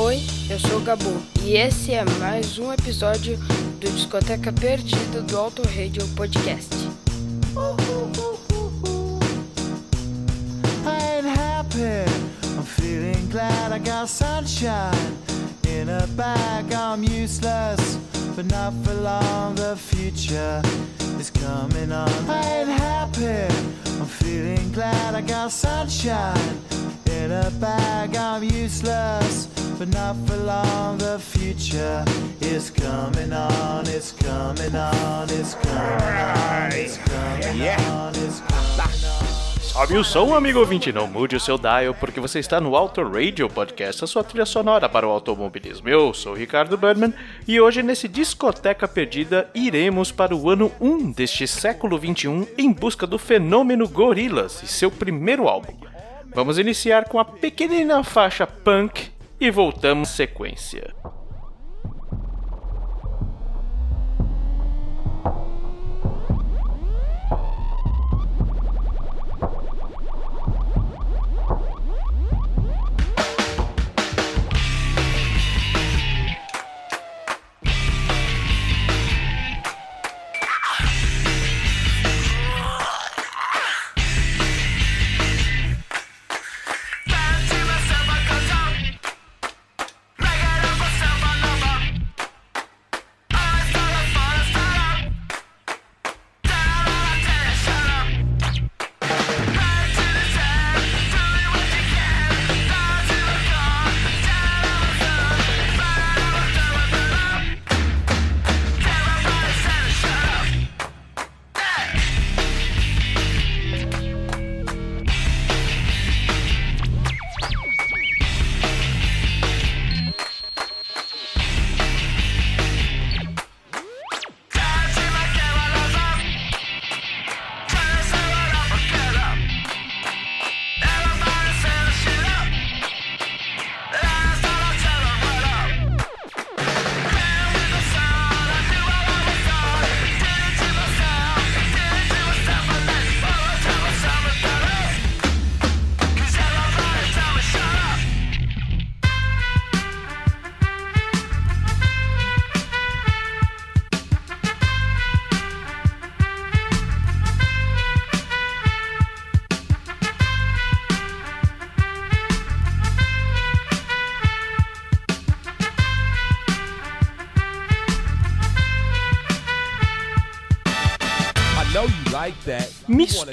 Oi, eu sou o Gabu e esse é mais um episódio do Discoteca Perdida do Auto Radio Podcast. I ain't happy. I'm feeling glad I got sunshine in a bag. I'm useless, but not for long. The future is coming on. I ain't happy. I'm feeling glad I got sunshine in a bag. I'm useless, but not for long. The future is coming on. It's coming on. It's coming on. It's coming on. It's coming on. Sobe o som, amigo ouvinte, não mude o seu dial, porque você está no Auto Radio Podcast, a sua trilha sonora para o automobilismo. Eu sou o Ricardo Burnman e hoje, nesse Discoteca Perdida, iremos para o ano 1 deste século 21 em busca do fenômeno Gorillaz e seu primeiro álbum. Vamos iniciar com a pequenina faixa punk e voltamos sequência.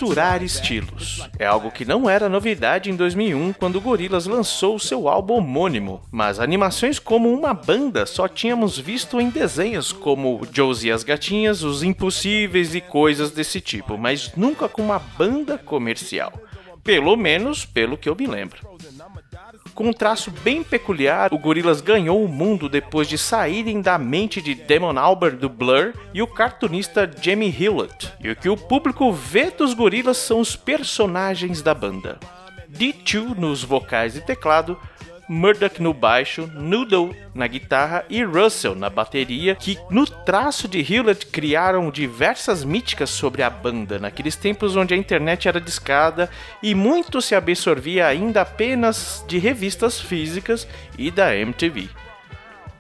Misturar estilos é algo que não era novidade em 2001 quando Gorillaz lançou seu álbum homônimo, mas animações como uma banda só tínhamos visto em desenhos como Josie e as Gatinhas, Os Impossíveis e coisas desse tipo, mas nunca com uma banda comercial. Pelo menos pelo que eu me lembro. Com um traço bem peculiar, o Gorillaz ganhou o mundo depois de saírem da mente de Damon Albarn do Blur e o cartunista Jamie Hewlett. E o que o público vê dos Gorillaz são os personagens da banda. D2 nos vocais e teclado, Murdoch no baixo, Noodle na guitarra e Russell na bateria, que no traço de Hewlett criaram diversas míticas sobre a banda, naqueles tempos onde a internet era discada e muito se absorvia ainda apenas de revistas físicas e da MTV.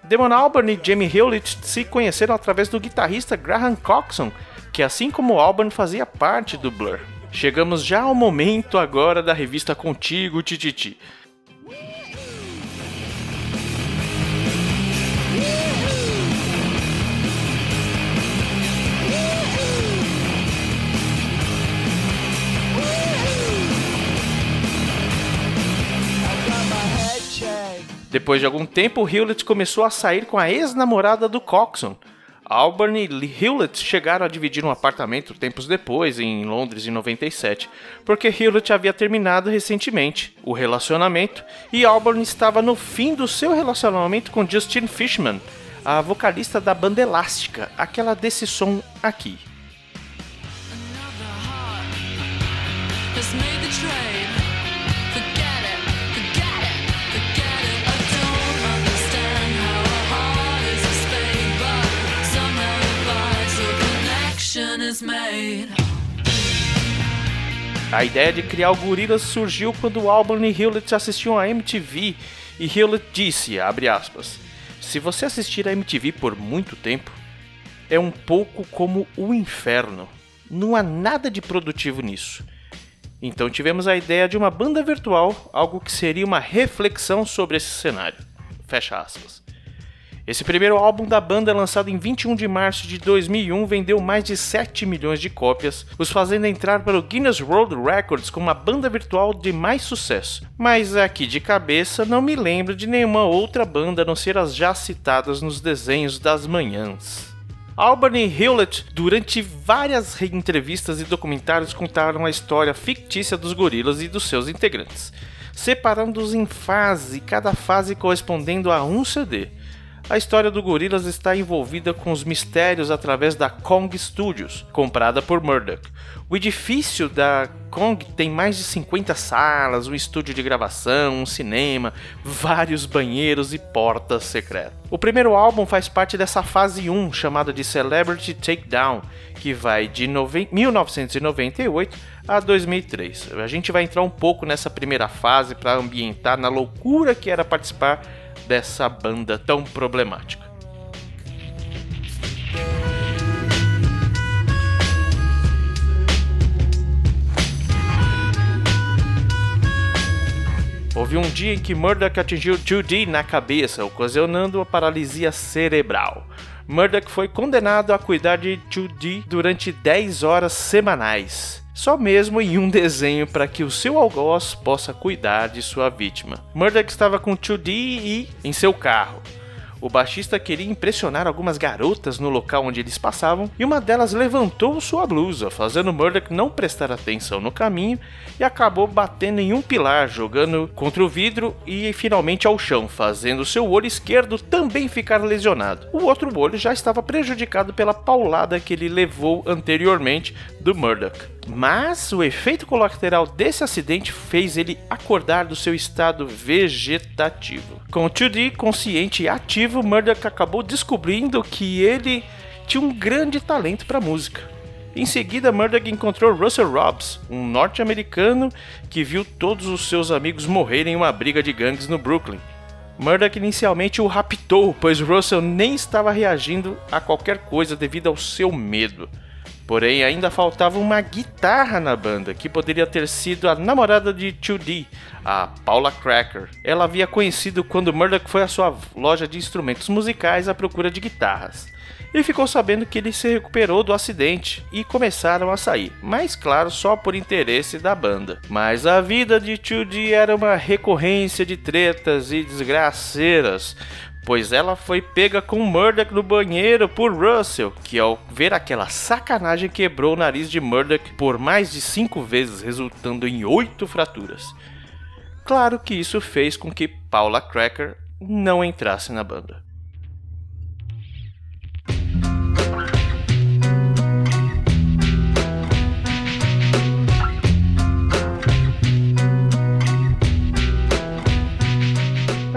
Damon Albarn e Jamie Hewlett se conheceram através do guitarrista Graham Coxon, que assim como Albarn fazia parte do Blur. Chegamos já ao momento agora da revista Contigo, Tititi. Depois de algum tempo, Hewlett começou a sair com a ex-namorada do Coxon. Albarn e Hewlett chegaram a dividir um apartamento tempos depois, em Londres, em 97, porque Hewlett havia terminado recentemente o relacionamento e Albarn estava no fim do seu relacionamento com Justin Fishman, a vocalista da banda Elástica, aquela desse som aqui. Just made the. A ideia de criar o Gorillaz surgiu quando Alban e Hewlett assistiam a MTV e Hewlett disse, aspas, se você assistir a MTV por muito tempo, é um pouco como o inferno. Não há nada de produtivo nisso. Então tivemos a ideia de uma banda virtual, algo que seria uma reflexão sobre esse cenário. Fecha aspas. Esse primeiro álbum da banda, lançado em 21 de março de 2001, vendeu mais de 7 milhões de cópias, os fazendo entrar para o Guinness World Records como a banda virtual de mais sucesso. Mas aqui de cabeça não me lembro de nenhuma outra banda a não ser as já citadas nos desenhos das manhãs. Albany Hewlett, durante várias entrevistas e documentários, contaram a história fictícia dos gorilas e dos seus integrantes, separando-os em fase, cada fase correspondendo a um CD. A história do Gorillaz está envolvida com os mistérios através da Kong Studios, comprada por Murdoch. O edifício da Kong tem mais de 50 salas, um estúdio de gravação, um cinema, vários banheiros e portas secretas. O primeiro álbum faz parte dessa fase 1, chamada de Celebrity Takedown, que vai de 1998 a 2003. A gente vai entrar um pouco nessa primeira fase para ambientar na loucura que era participar dessa banda tão problemática. Houve um dia em que Murdoch atingiu Judy na cabeça, ocasionando a paralisia cerebral. Murdoch foi condenado a cuidar de Judy durante 10 horas semanais só mesmo em um desenho para que o seu algoz possa cuidar de sua vítima. Murdoch estava com 2D e em seu carro. O baixista queria impressionar algumas garotas no local onde eles passavam e uma delas levantou sua blusa, fazendo Murdoch não prestar atenção no caminho e acabou batendo em um pilar, jogando contra o vidro e finalmente ao chão, fazendo seu olho esquerdo também ficar lesionado. O outro olho já estava prejudicado pela paulada que ele levou anteriormente do Murdoch. Mas o efeito colateral desse acidente fez ele acordar do seu estado vegetativo. Com o 2D consciente e ativo, Murdoch acabou descobrindo que ele tinha um grande talento para música. Em seguida, Murdoch encontrou Russell Robbs, um norte-americano que viu todos os seus amigos morrerem em uma briga de gangues no Brooklyn. Murdoch inicialmente o raptou, pois Russell nem estava reagindo a qualquer coisa devido ao seu medo. Porém, ainda faltava uma guitarra na banda, que poderia ter sido a namorada de 2D, a Paula Cracker. Ela havia conhecido quando Murdoch foi à sua loja de instrumentos musicais à procura de guitarras. E ficou sabendo que ele se recuperou do acidente e começaram a sair, mas claro, só por interesse da banda. Mas a vida de 2D era uma recorrência de tretas e desgraceiras, pois ela foi pega com Murdoch no banheiro por Russell, que ao ver aquela sacanagem quebrou o nariz de Murdoch por mais de cinco vezes, resultando em oito fraturas. Claro que isso fez com que Paula Cracker não entrasse na banda.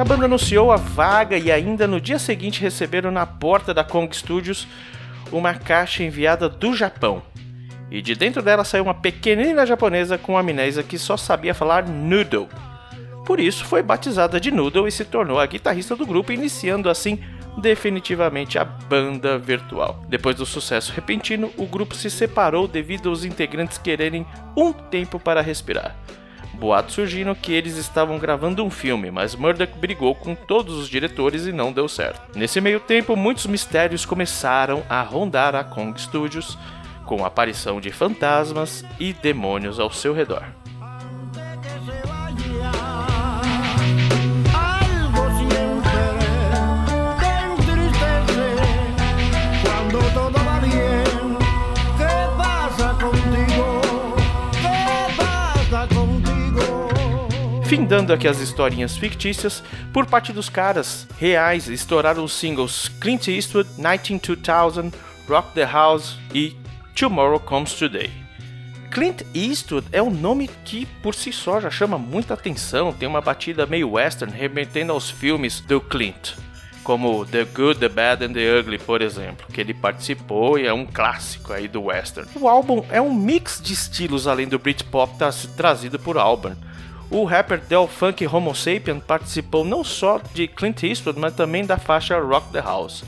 A banda anunciou a vaga e ainda no dia seguinte receberam na porta da Kong Studios uma caixa enviada do Japão. E de dentro dela saiu uma pequenina japonesa com amnésia que só sabia falar noodle. Por isso foi batizada de Noodle e se tornou a guitarrista do grupo, iniciando assim definitivamente a banda virtual. Depois do sucesso repentino, o grupo se separou devido aos integrantes quererem um tempo para respirar. Boatos surgiram que eles estavam gravando um filme, mas Murdoch brigou com todos os diretores e não deu certo. Nesse meio tempo, muitos mistérios começaram a rondar a Kong Studios, com a aparição de fantasmas e demônios ao seu redor. Findando aqui as historinhas fictícias, por parte dos caras reais, estouraram os singles Clint Eastwood, 192000, Rock the House e Tomorrow Comes Today. Clint Eastwood é um nome que por si só já chama muita atenção, tem uma batida meio western remetendo aos filmes do Clint. como The Good, The Bad and The Ugly, por exemplo, que ele participou e é um clássico aí do western. O álbum é um mix de estilos além do Britpop trazido por Auburn. O rapper Del Funk Homo Sapien participou não só de Clint Eastwood, mas também da faixa Rock the House.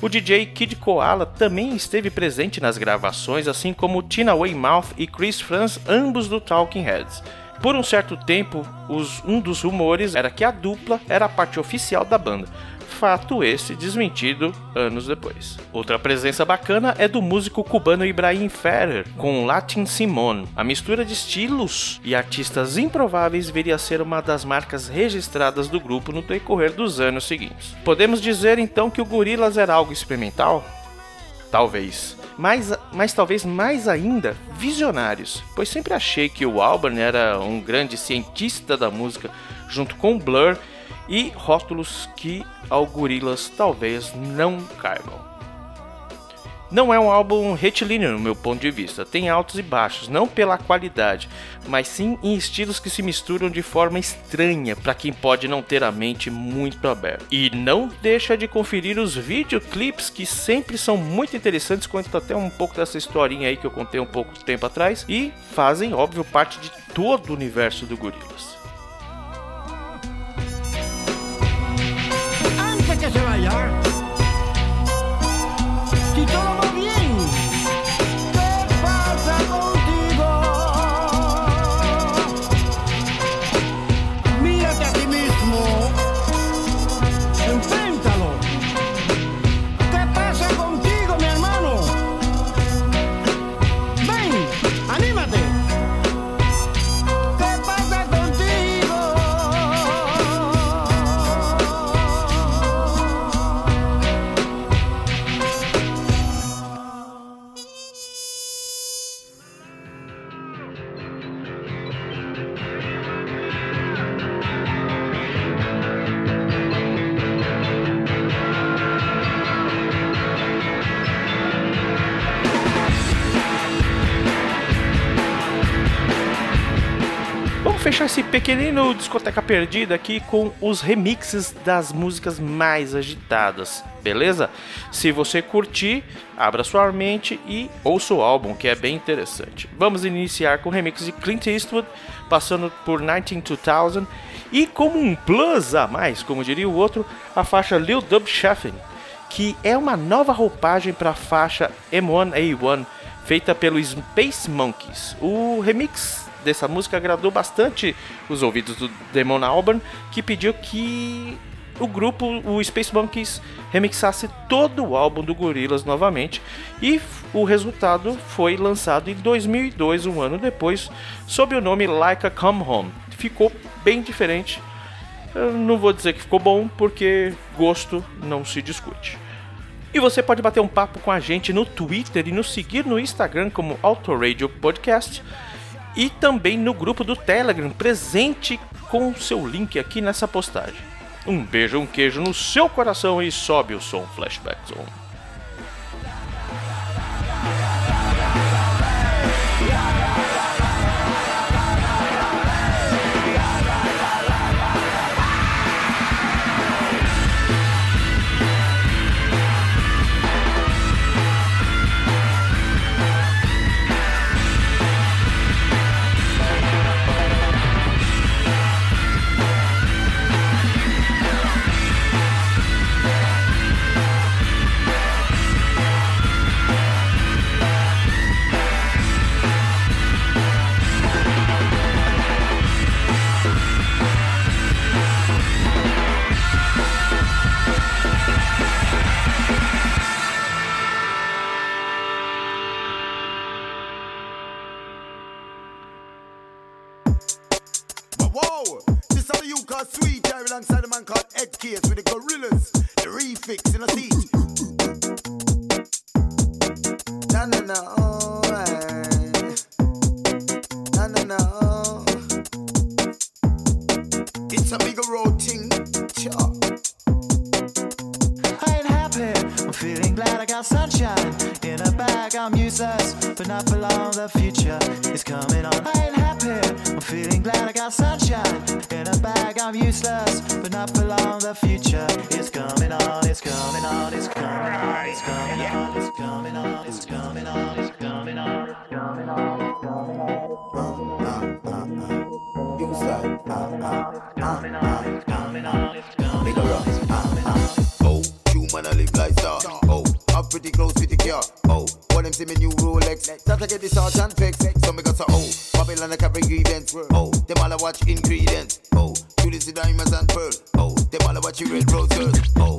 O DJ Kid Koala também esteve presente nas gravações, assim como Tina Weymouth e Chris Franz, ambos do Talking Heads. Por um certo tempo, os- um dos rumores era que a dupla era a parte oficial da banda. Fato esse desmentido anos depois. Outra presença bacana é do músico cubano Ibrahim Ferrer com Latin Simon. A mistura de estilos e artistas improváveis viria a ser uma das marcas registradas do grupo no decorrer dos anos seguintes. Podemos dizer então que o Gorillaz era algo experimental? Talvez. Mas, mas talvez mais ainda visionários, pois sempre achei que o Albarn era um grande cientista da música junto com o Blur e rótulos que ao Gorillaz talvez não caibam. Não é um álbum retilíneo no meu ponto de vista, tem altos e baixos, não pela qualidade, mas sim em estilos que se misturam de forma estranha para quem pode não ter a mente muito aberta. E não deixa de conferir os videoclips que sempre são muito interessantes, contam até um pouco dessa historinha aí que eu contei um pouco tempo atrás e fazem, óbvio, parte de todo o universo do Gorillaz. Antes que se esse pequenino discoteca perdida aqui com os remixes das músicas mais agitadas, beleza? Se você curtir, abra sua mente e ouça o álbum, que é bem interessante. Vamos iniciar com o remix de Clint Eastwood, passando por 192000 e como um plus a mais, como diria o outro, a faixa Lil Dub Shuffling, que é uma nova roupagem para a faixa M1A1 feita pelo Space Monkeys. O remix dessa música agradou bastante os ouvidos do Damon Albarn, que pediu que o grupo, o Space Monkeys, remixasse todo o álbum do Gorillaz novamente, e o resultado foi lançado em 2002, um ano depois, sob o nome Like a Come Home. Ficou bem diferente. Eu não vou dizer que ficou bom, porque gosto não se discute. E você pode bater um papo com a gente no Twitter e nos seguir no Instagram como Autoradio Podcast e também no grupo do Telegram, presente com seu link aqui nessa postagem. Um beijo, um queijo no seu coração e sobe o som Flashback Zone. But long. The future is coming on. I ain't happy. I'm feeling glad I got sunshine in a bag. I'm useless, but not for long. The future is coming on. It's coming on. It's coming on. It's coming on. It's coming on. It's coming on. It's coming on. It's coming on. It's coming on. You side. Ah, ah, ah, ah. It's coming on. It's coming Make a run. Ah, see me new Rolex. That I get the sergeant fix. So me got a oh, Babylon I carry events. Oh, them all I watch ingredients. Oh, you this diamonds and pearl. Oh, them all I watch you red rose girls. Oh,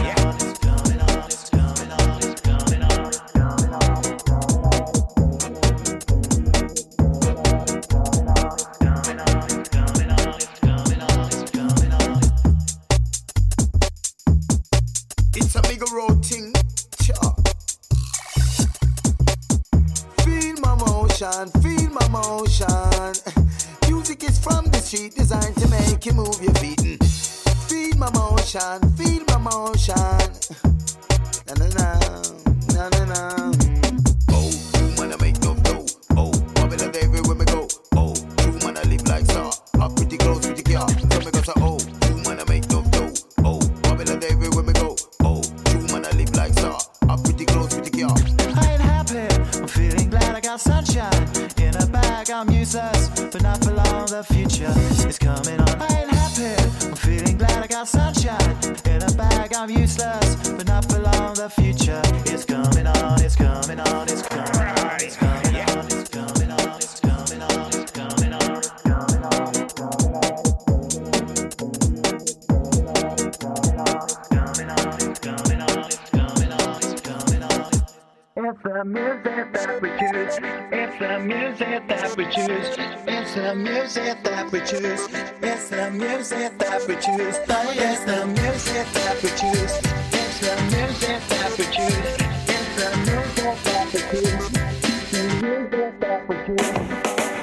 Street, designed to make you move your feet. Mm. Feel my motion, feel my motion. Na na na, na na na. Oh, you I make no dough. Oh, Babylon everywhere me go. Oh, you I live like star. I'm pretty close the car. So me got a The future is coming on. I ain't happy. I'm feeling glad I got sunshine in a bag. I'm useless, but not for long. The future is coming on. It's coming on. It's coming on. It's coming on. It's coming on. It's coming on. It's coming on. It's coming on. It's coming on. It's the music that we choose. It's the music that we choose. It's the music that we choose. It's the music that we choose. It's the music that we choose. It's the music that we choose. It's the music that we choose. The.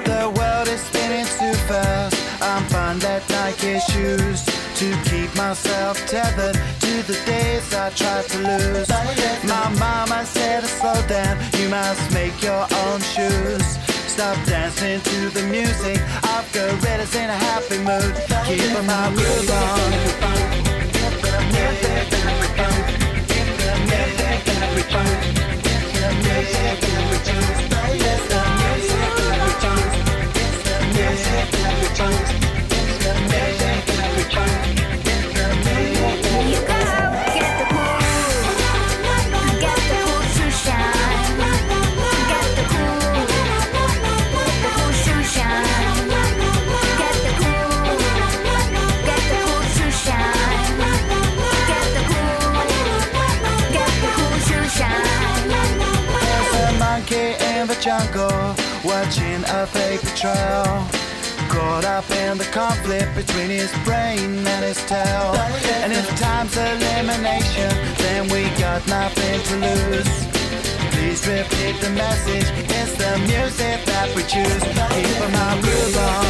The world is spinning too fast. I'm fine that Nike shoes to keep myself tethered to the days I tried to lose. My mama said to slow down, you must make your own shoes. Stop dancing to in a happy mood. Keep my groove on. times elimination, then we got nothing to lose. Please repeat the message, it's the music that we choose. Keep my groove on.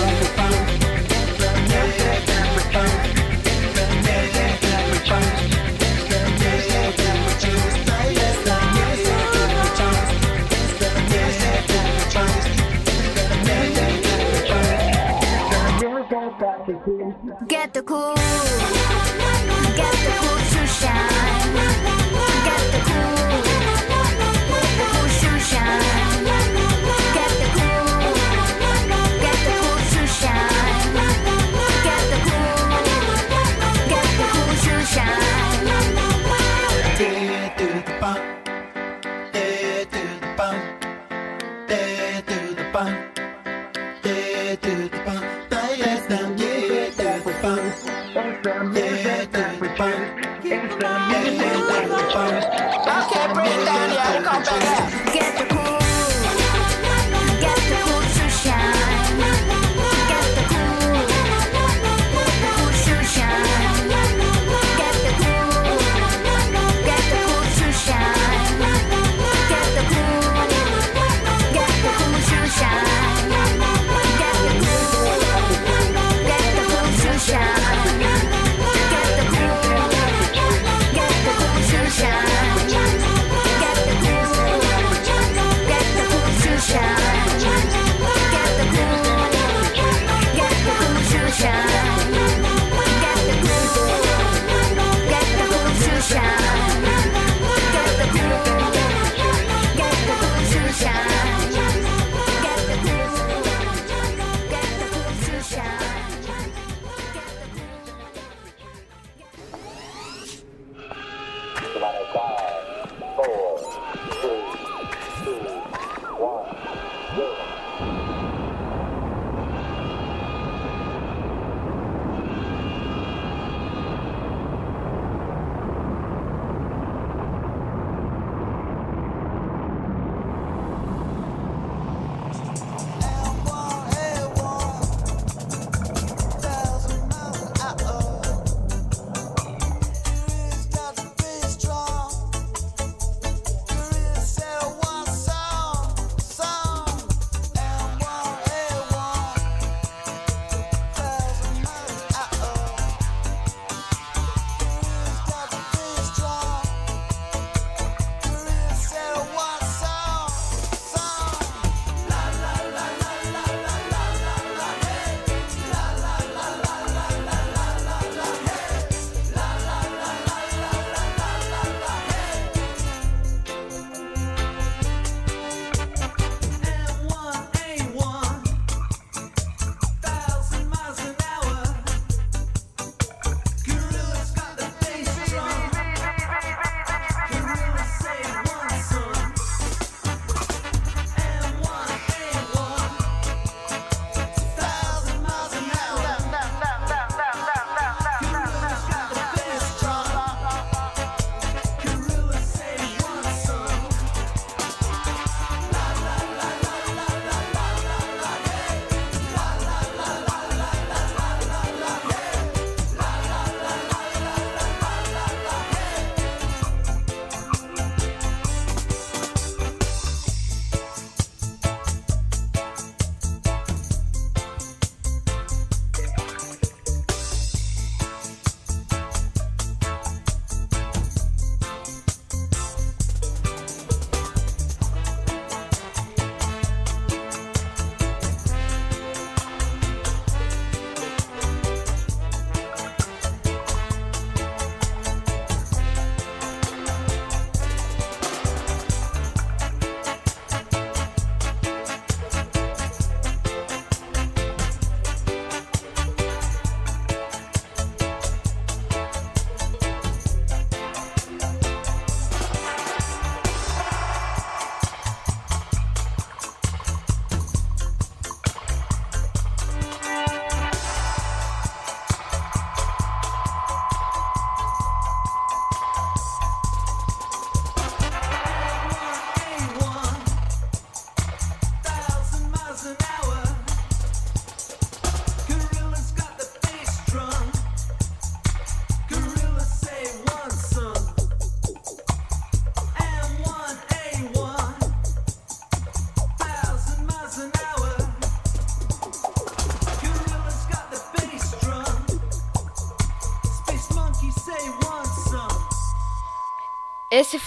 It's the music that we choose. It's The music that we choose. Get the cool. back.